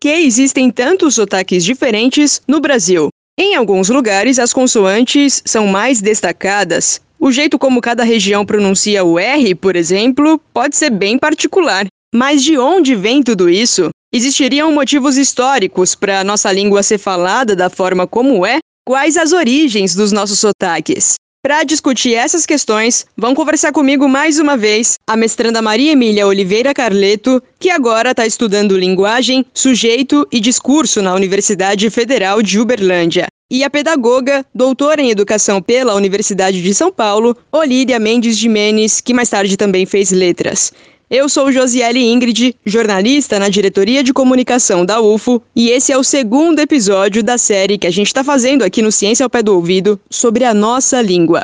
que existem tantos sotaques diferentes no Brasil. Em alguns lugares, as consoantes são mais destacadas. O jeito como cada região pronuncia o R, por exemplo, pode ser bem particular. Mas de onde vem tudo isso? Existiriam motivos históricos para a nossa língua ser falada da forma como é? Quais as origens dos nossos sotaques? Para discutir essas questões, vão conversar comigo mais uma vez a mestranda Maria Emília Oliveira Carleto, que agora está estudando linguagem, sujeito e discurso na Universidade Federal de Uberlândia, e a pedagoga, doutora em educação pela Universidade de São Paulo, Olíria Mendes de Menes, que mais tarde também fez letras. Eu sou Josiele Ingrid, jornalista na diretoria de comunicação da UFO, e esse é o segundo episódio da série que a gente está fazendo aqui no Ciência ao Pé do Ouvido sobre a nossa língua.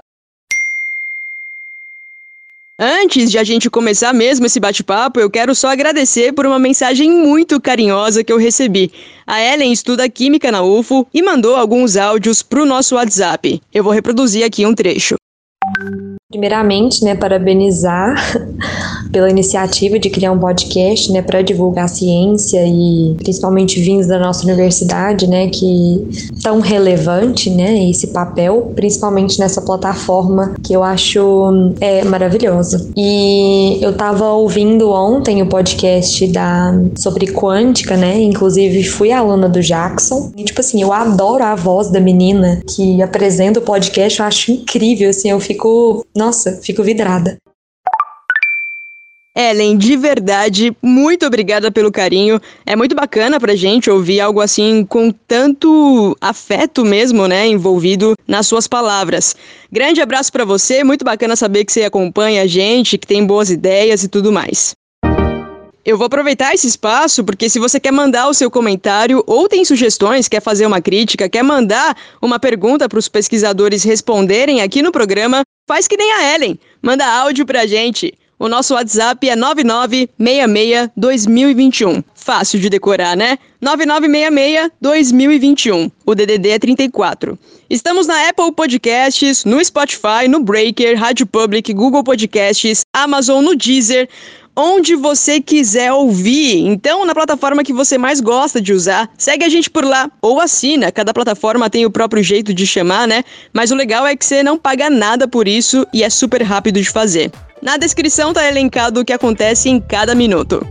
Antes de a gente começar mesmo esse bate-papo, eu quero só agradecer por uma mensagem muito carinhosa que eu recebi. A Ellen estuda Química na UFO e mandou alguns áudios para o nosso WhatsApp. Eu vou reproduzir aqui um trecho. Primeiramente, né, parabenizar pela iniciativa de criar um podcast, né, para divulgar a ciência e principalmente vindos da nossa universidade, né, que tão relevante, né, esse papel, principalmente nessa plataforma que eu acho é maravilhosa. E eu tava ouvindo ontem o podcast da sobre quântica, né, inclusive fui aluna do Jackson. E tipo assim, eu adoro a voz da menina que apresenta o podcast, eu acho incrível, assim, eu fico, nossa, fico vidrada. Ellen, de verdade, muito obrigada pelo carinho. É muito bacana pra gente ouvir algo assim com tanto afeto mesmo, né, envolvido nas suas palavras. Grande abraço para você, muito bacana saber que você acompanha a gente, que tem boas ideias e tudo mais. Eu vou aproveitar esse espaço porque se você quer mandar o seu comentário ou tem sugestões, quer fazer uma crítica, quer mandar uma pergunta para os pesquisadores responderem aqui no programa, faz que nem a Ellen. Manda áudio pra gente. O nosso WhatsApp é 9966-2021. Fácil de decorar, né? 9966-2021. O DDD é 34. Estamos na Apple Podcasts, no Spotify, no Breaker, Rádio Public, Google Podcasts, Amazon, no Deezer onde você quiser ouvir. Então, na plataforma que você mais gosta de usar, segue a gente por lá ou assina. Cada plataforma tem o próprio jeito de chamar, né? Mas o legal é que você não paga nada por isso e é super rápido de fazer. Na descrição tá elencado o que acontece em cada minuto.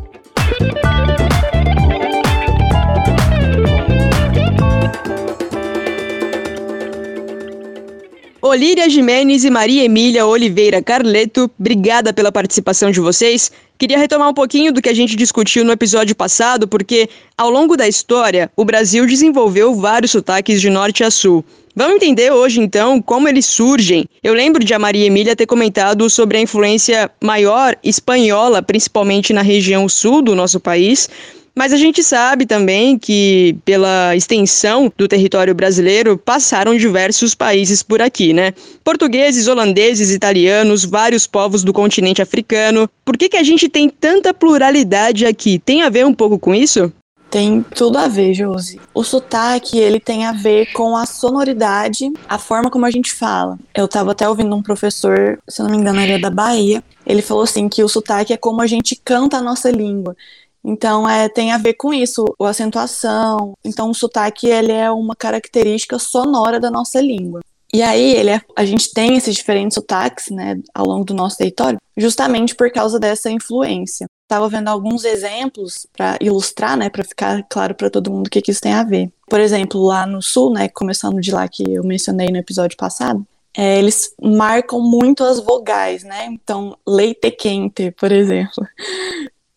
Olíria Jimenez e Maria Emília Oliveira Carleto, obrigada pela participação de vocês. Queria retomar um pouquinho do que a gente discutiu no episódio passado, porque ao longo da história, o Brasil desenvolveu vários sotaques de norte a sul. Vamos entender hoje, então, como eles surgem. Eu lembro de a Maria Emília ter comentado sobre a influência maior espanhola, principalmente na região sul do nosso país, mas a gente sabe também que, pela extensão do território brasileiro, passaram diversos países por aqui, né? Portugueses, holandeses, italianos, vários povos do continente africano. Por que, que a gente tem tanta pluralidade aqui? Tem a ver um pouco com isso? Tem tudo a ver, Josi. O sotaque, ele tem a ver com a sonoridade, a forma como a gente fala. Eu tava até ouvindo um professor, se não me engano, ele é da Bahia. Ele falou assim que o sotaque é como a gente canta a nossa língua. Então, é, tem a ver com isso, a acentuação. Então, o sotaque ele é uma característica sonora da nossa língua. E aí, ele é, a gente tem esses diferentes sotaques né, ao longo do nosso território, justamente por causa dessa influência. Estava vendo alguns exemplos para ilustrar, né, para ficar claro para todo mundo o que, que isso tem a ver. Por exemplo, lá no sul, né, começando de lá que eu mencionei no episódio passado, é, eles marcam muito as vogais, né? Então, leite quente, por exemplo.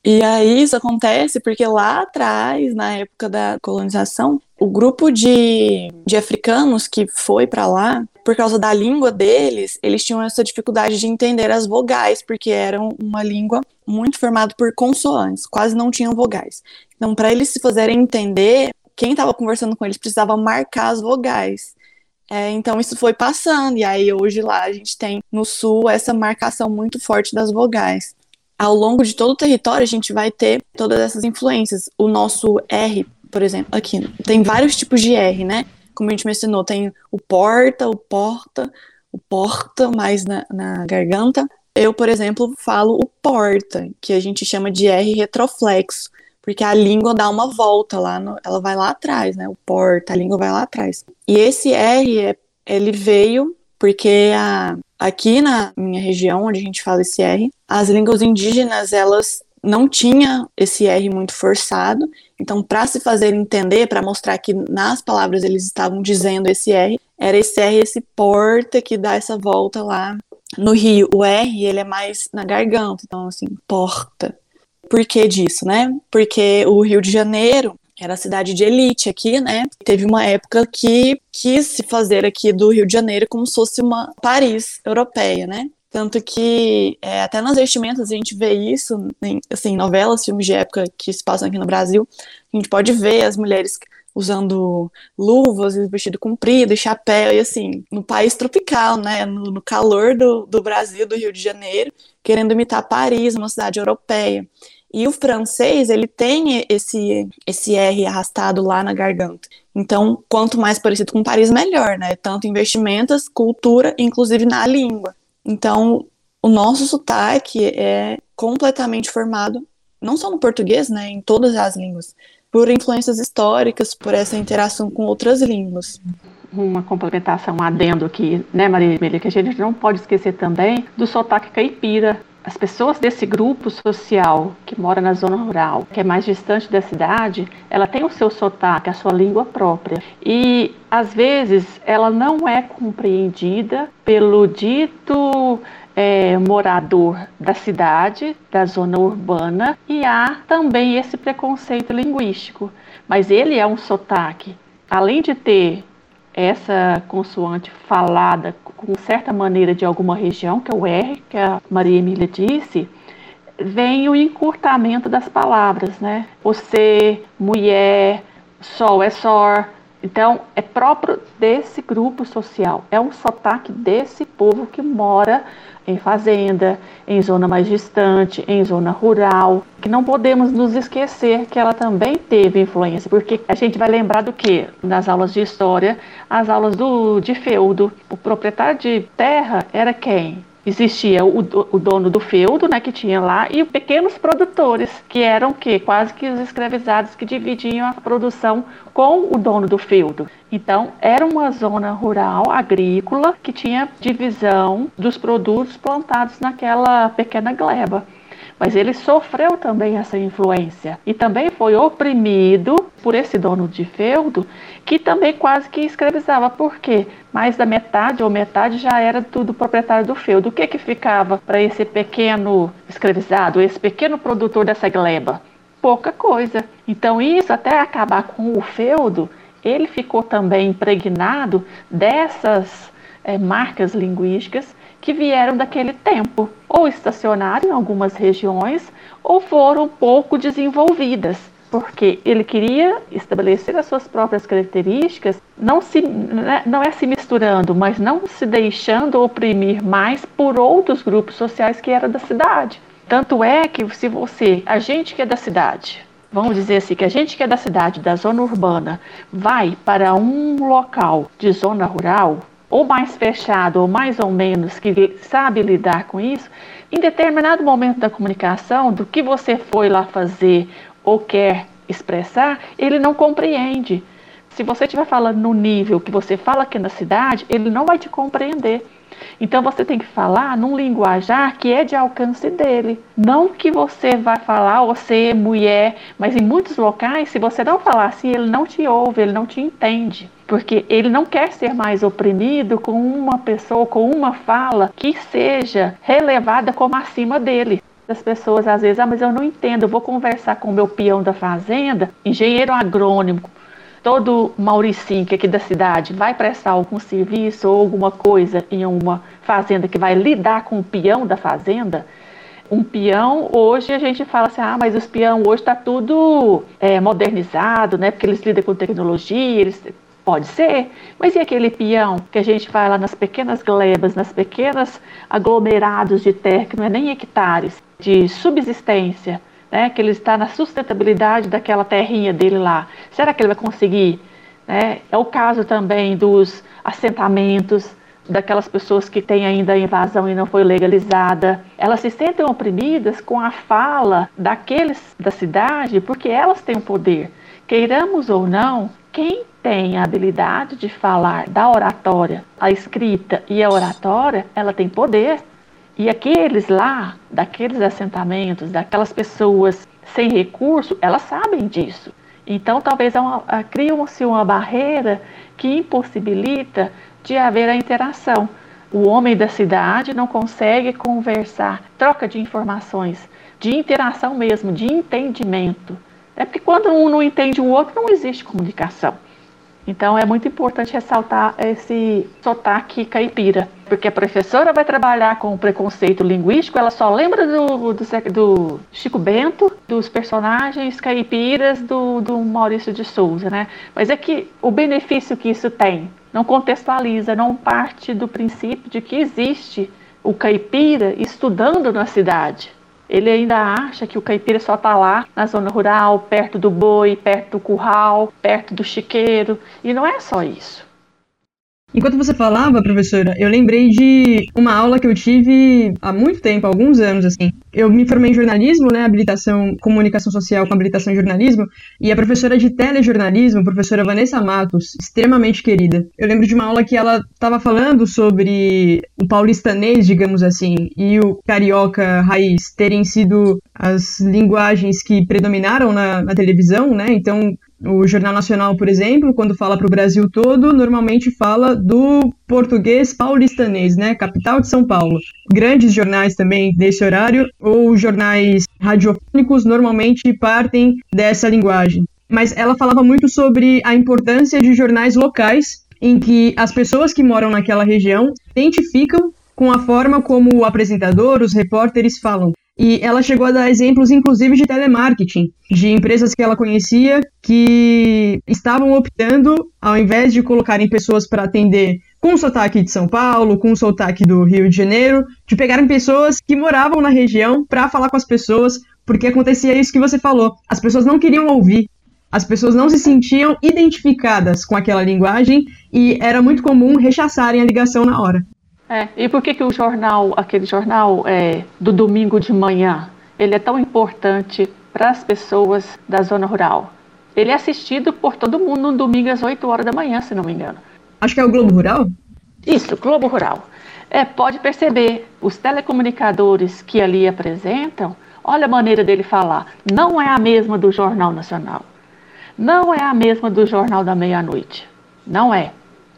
E aí isso acontece porque lá atrás, na época da colonização, o grupo de, de africanos que foi para lá, por causa da língua deles, eles tinham essa dificuldade de entender as vogais, porque eram uma língua muito formada por consoantes, quase não tinham vogais. Então, para eles se fazerem entender, quem estava conversando com eles precisava marcar as vogais. É, então isso foi passando, e aí hoje lá a gente tem no sul essa marcação muito forte das vogais ao longo de todo o território a gente vai ter todas essas influências. O nosso R, por exemplo, aqui tem vários tipos de R, né? Como a gente mencionou, tem o porta, o porta, o porta mais na, na garganta. Eu, por exemplo, falo o porta, que a gente chama de R retroflexo, porque a língua dá uma volta lá, no, ela vai lá atrás, né? O porta, a língua vai lá atrás. E esse R, ele veio porque a, aqui na minha região, onde a gente fala esse R, as línguas indígenas, elas não tinha esse R muito forçado, então para se fazer entender, para mostrar que nas palavras eles estavam dizendo esse R, era esse R, esse porta que dá essa volta lá no Rio. O R, ele é mais na garganta, então assim, porta. Por que disso, né? Porque o Rio de Janeiro era cidade de elite aqui, né? Teve uma época que quis se fazer aqui do Rio de Janeiro como se fosse uma Paris europeia, né? Tanto que é, até nas vestimentas a gente vê isso, em assim, novelas, filmes de época que se passam aqui no Brasil, a gente pode ver as mulheres usando luvas, vestido comprido e chapéu, e assim, no país tropical, né, no, no calor do, do Brasil, do Rio de Janeiro, querendo imitar Paris, uma cidade europeia. E o francês, ele tem esse, esse R arrastado lá na garganta. Então, quanto mais parecido com Paris, melhor, né? Tanto em vestimentas, cultura, inclusive na língua. Então, o nosso sotaque é completamente formado, não só no português, né? Em todas as línguas, por influências históricas, por essa interação com outras línguas uma complementação, um adendo aqui, né, Maria Emília, que a gente não pode esquecer também do sotaque caipira, as pessoas desse grupo social que mora na zona rural, que é mais distante da cidade, ela tem o seu sotaque, a sua língua própria. E às vezes ela não é compreendida pelo dito é, morador da cidade, da zona urbana, e há também esse preconceito linguístico. Mas ele é um sotaque. Além de ter essa consoante falada com certa maneira de alguma região, que é o R, que a Maria Emília disse, vem o encurtamento das palavras, né? Você, mulher, sol é sor. Então, é próprio desse grupo social, é um sotaque desse povo que mora em fazenda, em zona mais distante, em zona rural, que não podemos nos esquecer que ela também teve influência, porque a gente vai lembrar do que nas aulas de história, as aulas do de feudo, o proprietário de terra era quem? Existia o, o, dono do feudo, né, que tinha lá, e pequenos produtores, que eram que quase que os escravizados que dividiam a produção com o dono do feudo. Então, era uma zona rural agrícola que tinha divisão dos produtos plantados naquela pequena gleba mas ele sofreu também essa influência e também foi oprimido por esse dono de feudo que também quase que escravizava. Por quê? Mais da metade ou metade já era tudo proprietário do feudo. O que que ficava para esse pequeno escravizado, esse pequeno produtor dessa gleba? Pouca coisa. Então isso até acabar com o feudo, ele ficou também impregnado dessas é, marcas linguísticas que vieram daquele tempo, ou estacionaram em algumas regiões, ou foram pouco desenvolvidas, porque ele queria estabelecer as suas próprias características, não, se, né, não é se misturando, mas não se deixando oprimir mais por outros grupos sociais que eram da cidade. Tanto é que se você, a gente que é da cidade, vamos dizer assim, que a gente que é da cidade, da zona urbana, vai para um local de zona rural, ou mais fechado, ou mais ou menos, que sabe lidar com isso, em determinado momento da comunicação, do que você foi lá fazer ou quer expressar, ele não compreende. Se você estiver falando no nível que você fala aqui na cidade, ele não vai te compreender. Então você tem que falar num linguajar que é de alcance dele. Não que você vai falar, você mulher, mas em muitos locais, se você não falar assim, ele não te ouve, ele não te entende. Porque ele não quer ser mais oprimido com uma pessoa, com uma fala que seja relevada como acima dele. As pessoas às vezes, ah, mas eu não entendo, eu vou conversar com o meu peão da fazenda, engenheiro agrônomo, todo Mauricinho é aqui da cidade vai prestar algum serviço ou alguma coisa em uma fazenda que vai lidar com o peão da fazenda, um peão, hoje a gente fala assim, ah, mas os peão hoje está tudo é, modernizado, né? Porque eles lidam com tecnologia, eles Pode ser, mas e aquele peão que a gente vai lá nas pequenas glebas, nas pequenas aglomerados de terra, que não é nem hectares, de subsistência, né, que ele está na sustentabilidade daquela terrinha dele lá. Será que ele vai conseguir? Né? É o caso também dos assentamentos, daquelas pessoas que têm ainda a invasão e não foi legalizada. Elas se sentem oprimidas com a fala daqueles da cidade porque elas têm o poder. Queiramos ou não, quem tem a habilidade de falar da oratória, a escrita e a oratória, ela tem poder. E aqueles lá, daqueles assentamentos, daquelas pessoas sem recurso, elas sabem disso. Então, talvez é criam-se uma barreira que impossibilita de haver a interação. O homem da cidade não consegue conversar, troca de informações, de interação mesmo, de entendimento. É porque quando um não entende o outro, não existe comunicação. Então é muito importante ressaltar esse sotaque caipira, porque a professora vai trabalhar com o preconceito linguístico, ela só lembra do, do, do Chico Bento, dos personagens caipiras do, do Maurício de Souza, né? Mas é que o benefício que isso tem não contextualiza, não parte do princípio de que existe o caipira estudando na cidade. Ele ainda acha que o caipira só está lá na zona rural, perto do boi, perto do curral, perto do chiqueiro. E não é só isso. Enquanto você falava, professora, eu lembrei de uma aula que eu tive há muito tempo, alguns anos, assim. Eu me formei em jornalismo, né, habilitação, comunicação social com habilitação em jornalismo, e a professora de telejornalismo, a professora Vanessa Matos, extremamente querida. Eu lembro de uma aula que ela estava falando sobre o paulistanês, digamos assim, e o carioca raiz terem sido as linguagens que predominaram na, na televisão, né, então o Jornal Nacional, por exemplo, quando fala para o Brasil todo, normalmente fala do português paulistanês, né? Capital de São Paulo. Grandes jornais também desse horário, ou jornais radiofônicos, normalmente partem dessa linguagem. Mas ela falava muito sobre a importância de jornais locais, em que as pessoas que moram naquela região identificam com a forma como o apresentador, os repórteres falam. E ela chegou a dar exemplos, inclusive, de telemarketing, de empresas que ela conhecia que estavam optando, ao invés de colocarem pessoas para atender com sotaque de São Paulo, com sotaque do Rio de Janeiro, de pegarem pessoas que moravam na região para falar com as pessoas, porque acontecia isso que você falou. As pessoas não queriam ouvir, as pessoas não se sentiam identificadas com aquela linguagem e era muito comum rechaçarem a ligação na hora. É, e por que, que o jornal, aquele jornal é, do domingo de manhã, ele é tão importante para as pessoas da zona rural? Ele é assistido por todo mundo no domingo às 8 horas da manhã, se não me engano. Acho que é o Globo Rural? Isso, Globo Rural. É, pode perceber, os telecomunicadores que ali apresentam, olha a maneira dele falar, não é a mesma do Jornal Nacional. Não é a mesma do Jornal da Meia-Noite. Não é.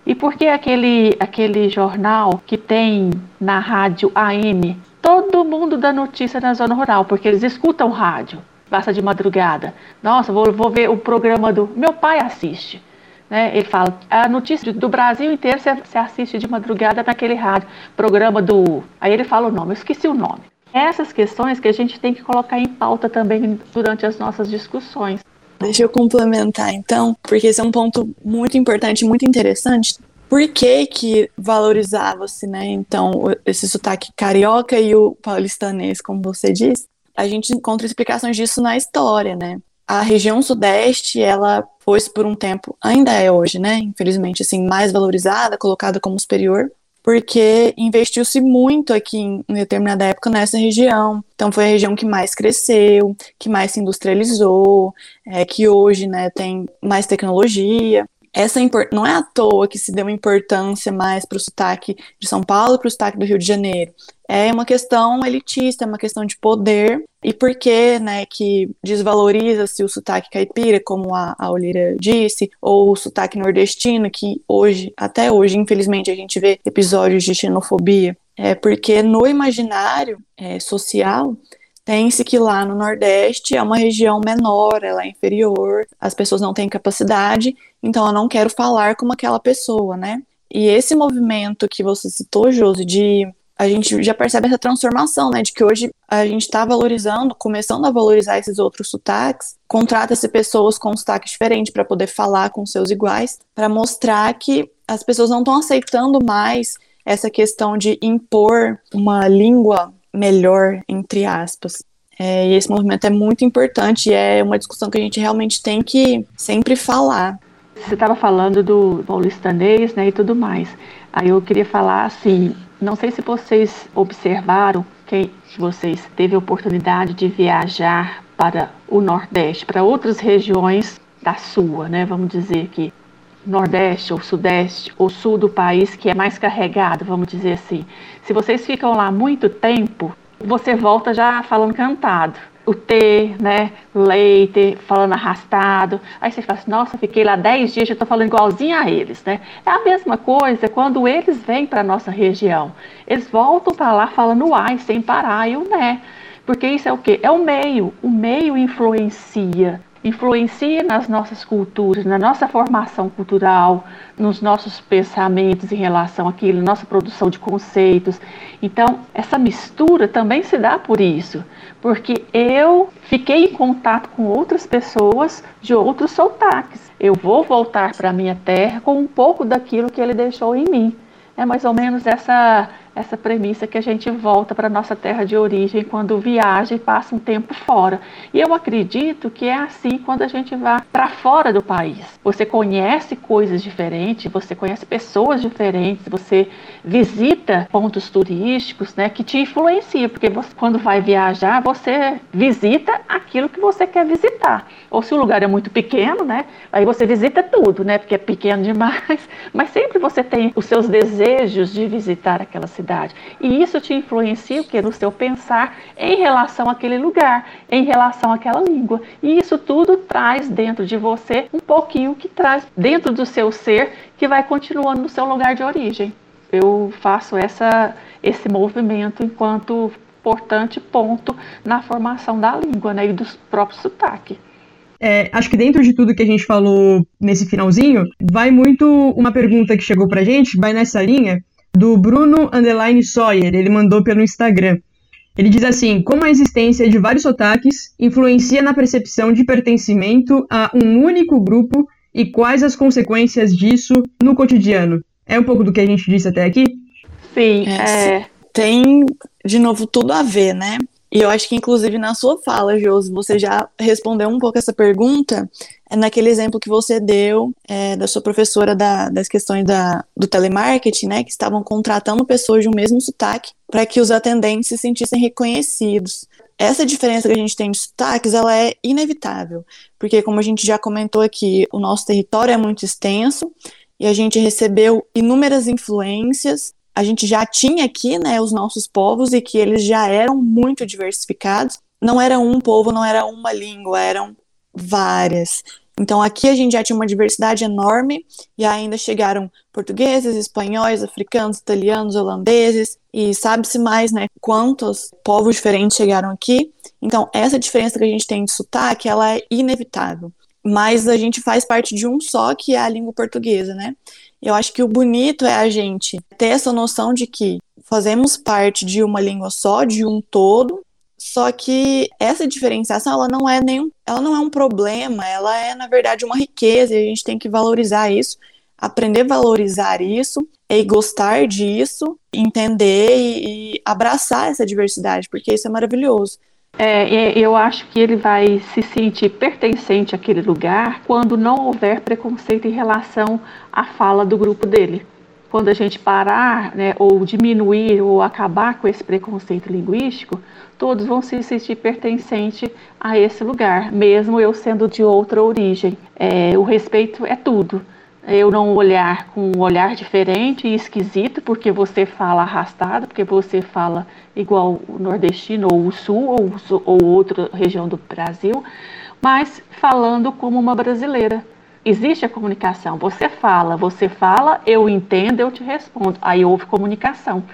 E por que aquele, aquele jornal que tem na rádio AM todo mundo dá notícia na zona rural? Porque eles escutam rádio, passa de madrugada. Nossa, vou, vou ver o programa do. Meu pai assiste. Né? Ele fala, a notícia do Brasil inteiro você assiste de madrugada naquele rádio, programa do. Aí ele fala o nome, eu esqueci o nome. Essas questões que a gente tem que colocar em pauta também durante as nossas discussões. Deixa eu complementar então, porque esse é um ponto muito importante, muito interessante. Por que que valorizava-se, né, então, esse sotaque carioca e o paulistanês, como você disse? A gente encontra explicações disso na história, né? A região sudeste, ela foi por um tempo, ainda é hoje, né, infelizmente, assim, mais valorizada, colocada como superior, porque investiu-se muito aqui em, em determinada época nessa região. Então foi a região que mais cresceu, que mais se industrializou, é, que hoje né, tem mais tecnologia essa não é à toa que se deu importância mais para o sotaque de São Paulo para o sotaque do Rio de Janeiro. É uma questão elitista, é uma questão de poder. E por que, né, que desvaloriza-se o sotaque caipira, como a, a Olira disse, ou o sotaque nordestino, que hoje, até hoje, infelizmente, a gente vê episódios de xenofobia. É porque no imaginário é, social tem-se que lá no Nordeste é uma região menor, ela é inferior, as pessoas não têm capacidade, então eu não quero falar como aquela pessoa, né? E esse movimento que você citou, Josi, de a gente já percebe essa transformação, né? De que hoje a gente está valorizando, começando a valorizar esses outros sotaques, contrata-se pessoas com sotaque diferente para poder falar com seus iguais, para mostrar que as pessoas não estão aceitando mais essa questão de impor uma língua melhor, entre aspas. É, e esse movimento é muito importante e é uma discussão que a gente realmente tem que sempre falar. Você estava falando do paulistanês né, e tudo mais. Aí eu queria falar assim, não sei se vocês observaram, quem de vocês teve a oportunidade de viajar para o Nordeste, para outras regiões da sua, né? Vamos dizer que Nordeste ou Sudeste ou Sul do país que é mais carregado, vamos dizer assim. Se vocês ficam lá muito tempo, você volta já falando cantado. O T, né? Leite, falando arrastado. Aí você fala assim, nossa, fiquei lá 10 dias, já estou falando igualzinho a eles, né? É a mesma coisa quando eles vêm para a nossa região. Eles voltam para lá falando ai, sem parar, e o né. Porque isso é o quê? É o meio. O meio influencia influencia nas nossas culturas, na nossa formação cultural, nos nossos pensamentos em relação àquilo, nossa produção de conceitos. Então, essa mistura também se dá por isso, porque eu fiquei em contato com outras pessoas de outros sotaques. Eu vou voltar para a minha terra com um pouco daquilo que ele deixou em mim. É mais ou menos essa essa premissa que a gente volta para nossa terra de origem quando viaja e passa um tempo fora. E eu acredito que é assim quando a gente vai para fora do país. Você conhece coisas diferentes, você conhece pessoas diferentes, você visita pontos turísticos, né, que te influenciam, porque você, quando vai viajar, você visita aquilo que você quer visitar. Ou se o lugar é muito pequeno, né, aí você visita tudo, né, porque é pequeno demais, mas sempre você tem os seus desejos de visitar aquela cidade e isso te influencia o que no seu pensar em relação àquele lugar, em relação àquela língua. E isso tudo traz dentro de você um pouquinho que traz dentro do seu ser que vai continuando no seu lugar de origem. Eu faço essa esse movimento enquanto importante ponto na formação da língua né, e do próprio sotaque. É, acho que dentro de tudo que a gente falou nesse finalzinho, vai muito uma pergunta que chegou pra gente, vai nessa linha, do Bruno Underline Sawyer, ele mandou pelo Instagram. Ele diz assim: como a existência de vários sotaques influencia na percepção de pertencimento a um único grupo e quais as consequências disso no cotidiano? É um pouco do que a gente disse até aqui? Sim, é, é. tem de novo tudo a ver, né? E eu acho que, inclusive, na sua fala, Josi, você já respondeu um pouco essa pergunta naquele exemplo que você deu é, da sua professora da, das questões da, do telemarketing, né? Que estavam contratando pessoas de um mesmo sotaque para que os atendentes se sentissem reconhecidos. Essa diferença que a gente tem de sotaques, ela é inevitável, porque como a gente já comentou aqui, o nosso território é muito extenso e a gente recebeu inúmeras influências a gente já tinha aqui, né, os nossos povos e que eles já eram muito diversificados. Não era um povo, não era uma língua, eram várias. Então aqui a gente já tinha uma diversidade enorme e ainda chegaram portugueses, espanhóis, africanos, italianos, holandeses e sabe-se mais, né, quantos povos diferentes chegaram aqui. Então essa diferença que a gente tem de sotaque, ela é inevitável. Mas a gente faz parte de um só, que é a língua portuguesa, né? Eu acho que o bonito é a gente ter essa noção de que fazemos parte de uma língua só, de um todo, só que essa diferenciação ela não é nenhum, ela não é um problema, ela é na verdade uma riqueza e a gente tem que valorizar isso, aprender a valorizar isso e gostar disso, entender e, e abraçar essa diversidade, porque isso é maravilhoso. É, eu acho que ele vai se sentir pertencente àquele lugar quando não houver preconceito em relação à fala do grupo dele. Quando a gente parar, né, ou diminuir ou acabar com esse preconceito linguístico, todos vão se sentir pertencente a esse lugar, mesmo eu sendo de outra origem. É, o respeito é tudo eu não olhar com um olhar diferente e esquisito, porque você fala arrastado, porque você fala igual o nordestino, ou o sul, ou, ou outra região do Brasil, mas falando como uma brasileira. Existe a comunicação. Você fala, você fala, eu entendo, eu te respondo. Aí houve comunicação.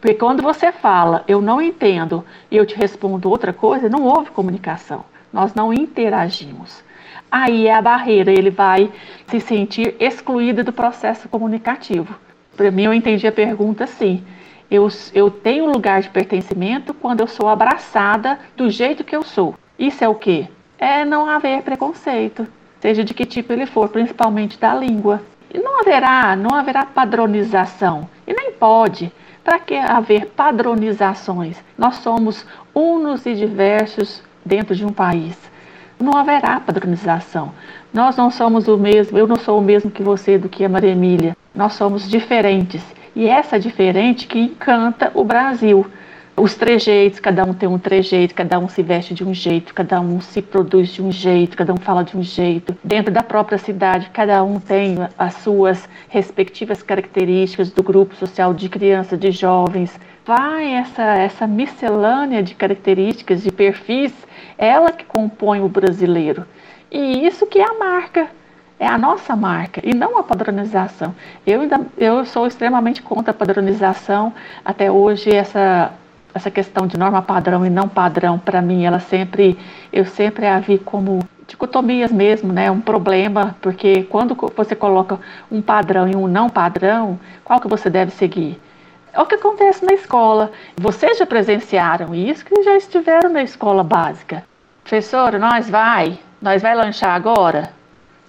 Porque quando você fala, eu não entendo, e eu te respondo outra coisa, não houve comunicação. Nós não interagimos aí é a barreira, ele vai se sentir excluído do processo comunicativo. Para mim, eu entendi a pergunta assim. Eu, eu tenho lugar de pertencimento quando eu sou abraçada do jeito que eu sou. Isso é o quê? É não haver preconceito, seja de que tipo ele for, principalmente da língua. E não haverá, não haverá padronização. E nem pode. Para que haver padronizações? Nós somos unos e diversos dentro de um país. não haverá padronização. Nós não somos o mesmo, eu não sou o mesmo que você, do que a Maria Emília. Nós somos diferentes. E essa diferente que encanta o Brasil. Os trejeitos, cada um tem um trejeito, cada um se veste de um jeito, cada um se produz de um jeito, cada um fala de um jeito. Dentro da própria cidade, cada um tem as suas respectivas características do grupo social de crianças, de jovens. Vai essa, essa miscelânea de características, de perfis, ela que compõe o brasileiro. E isso que é a marca, é a nossa marca e não a padronização. Eu, ainda, eu sou extremamente contra a padronização. Até hoje, essa, essa questão de norma padrão e não padrão, para mim, ela sempre, eu sempre a vi como dicotomias mesmo, né? Um problema, porque quando você coloca um padrão e um não padrão, qual que você deve seguir? É o que acontece na escola. Vocês já presenciaram isso, que já estiveram na escola básica. Professora, nós vai, nós vai lanchar agora?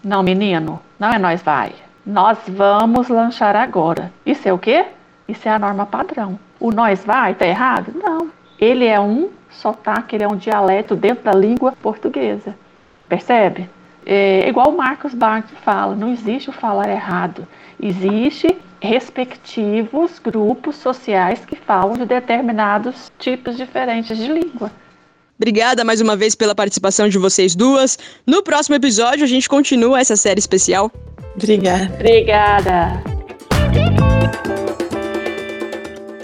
Não, menino, não é nós vai. Nós vamos lanchar agora. Isso é o quê? Isso é a norma padrão. O nós vai tá errado? Não. Ele é um sotaque, ele é um dialeto dentro da língua portuguesa. Percebe? É igual o Marcos Barth fala, não existe o falar errado. Existe respectivos grupos sociais que falam de determinados tipos diferentes de língua. Obrigada mais uma vez pela participação de vocês duas. No próximo episódio a gente continua essa série especial. Obrigada. Obrigada.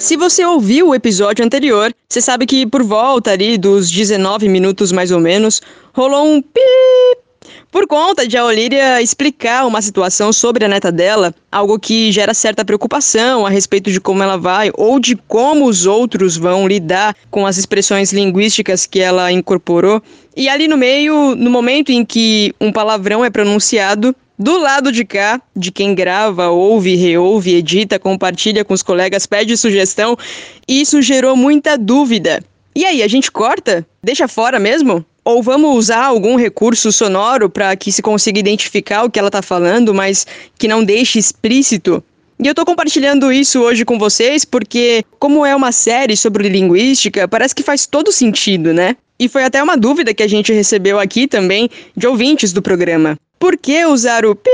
Se você ouviu o episódio anterior, você sabe que por volta ali dos 19 minutos mais ou menos, rolou um pip por conta de a Olíria explicar uma situação sobre a neta dela, algo que gera certa preocupação a respeito de como ela vai ou de como os outros vão lidar com as expressões linguísticas que ela incorporou. E ali no meio, no momento em que um palavrão é pronunciado, do lado de cá, de quem grava, ouve, reouve, edita, compartilha com os colegas, pede sugestão, isso gerou muita dúvida. E aí, a gente corta? Deixa fora mesmo? Ou vamos usar algum recurso sonoro para que se consiga identificar o que ela está falando, mas que não deixe explícito? E eu estou compartilhando isso hoje com vocês porque, como é uma série sobre linguística, parece que faz todo sentido, né? E foi até uma dúvida que a gente recebeu aqui também de ouvintes do programa. Por que usar o pi?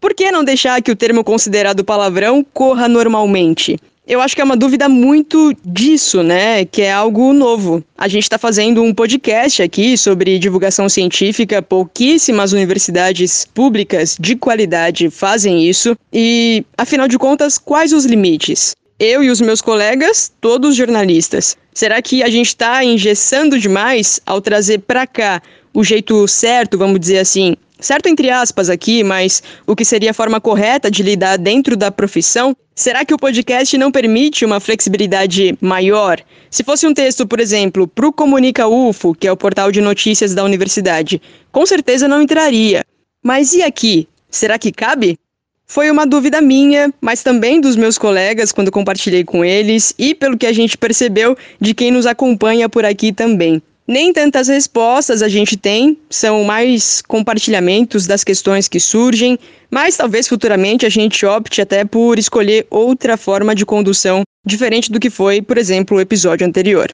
Por que não deixar que o termo considerado palavrão corra normalmente? Eu acho que é uma dúvida muito disso, né? Que é algo novo. A gente está fazendo um podcast aqui sobre divulgação científica. Pouquíssimas universidades públicas de qualidade fazem isso. E, afinal de contas, quais os limites? Eu e os meus colegas, todos jornalistas. Será que a gente está engessando demais ao trazer para cá o jeito certo, vamos dizer assim, certo entre aspas aqui, mas o que seria a forma correta de lidar dentro da profissão? Será que o podcast não permite uma flexibilidade maior? Se fosse um texto, por exemplo, para o Comunica UFO, que é o portal de notícias da universidade, com certeza não entraria. Mas e aqui? Será que cabe? Foi uma dúvida minha, mas também dos meus colegas quando compartilhei com eles e pelo que a gente percebeu de quem nos acompanha por aqui também. Nem tantas respostas a gente tem, são mais compartilhamentos das questões que surgem, mas talvez futuramente a gente opte até por escolher outra forma de condução, diferente do que foi, por exemplo, o episódio anterior.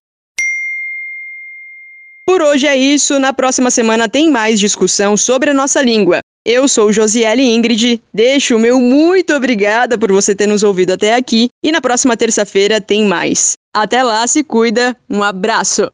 Por hoje é isso, na próxima semana tem mais discussão sobre a nossa língua. Eu sou Josiele Ingrid, deixo o meu muito obrigada por você ter nos ouvido até aqui e na próxima terça-feira tem mais. Até lá, se cuida, um abraço!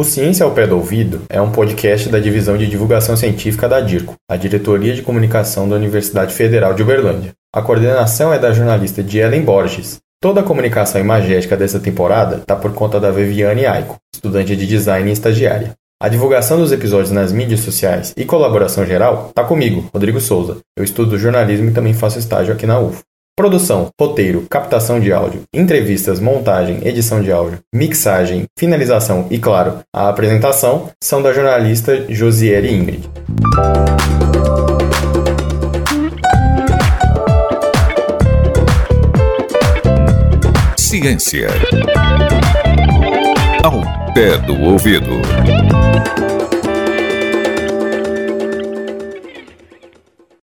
O Ciência ao Pé do Ouvido é um podcast da Divisão de Divulgação Científica da DIRCO, a Diretoria de Comunicação da Universidade Federal de Uberlândia. A coordenação é da jornalista Ellen Borges. Toda a comunicação imagética dessa temporada está por conta da Viviane Aiko, estudante de design e estagiária. A divulgação dos episódios nas mídias sociais e colaboração geral está comigo, Rodrigo Souza. Eu estudo jornalismo e também faço estágio aqui na UFO. Produção, roteiro, captação de áudio, entrevistas, montagem, edição de áudio, mixagem, finalização e, claro, a apresentação são da jornalista Josiele Ingrid. Ciência ao pé do ouvido.